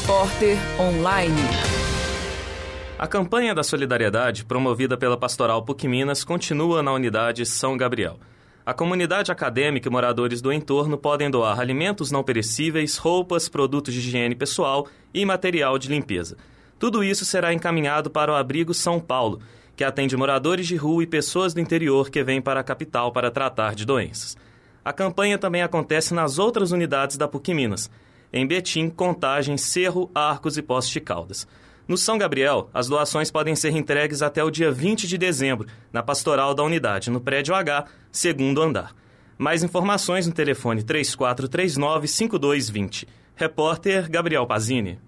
Repórter Online. A campanha da solidariedade, promovida pela Pastoral PUC Minas, continua na unidade São Gabriel. A comunidade acadêmica e moradores do entorno podem doar alimentos não perecíveis, roupas, produtos de higiene pessoal e material de limpeza. Tudo isso será encaminhado para o Abrigo São Paulo, que atende moradores de rua e pessoas do interior que vêm para a capital para tratar de doenças. A campanha também acontece nas outras unidades da PUC Minas, em Betim, Contagem, Cerro, Arcos e Poste de Caldas. No São Gabriel, as doações podem ser entregues até o dia 20 de dezembro, na pastoral da unidade, no prédio H, segundo andar. Mais informações no telefone 3439-5220. Repórter Gabriel Pazini.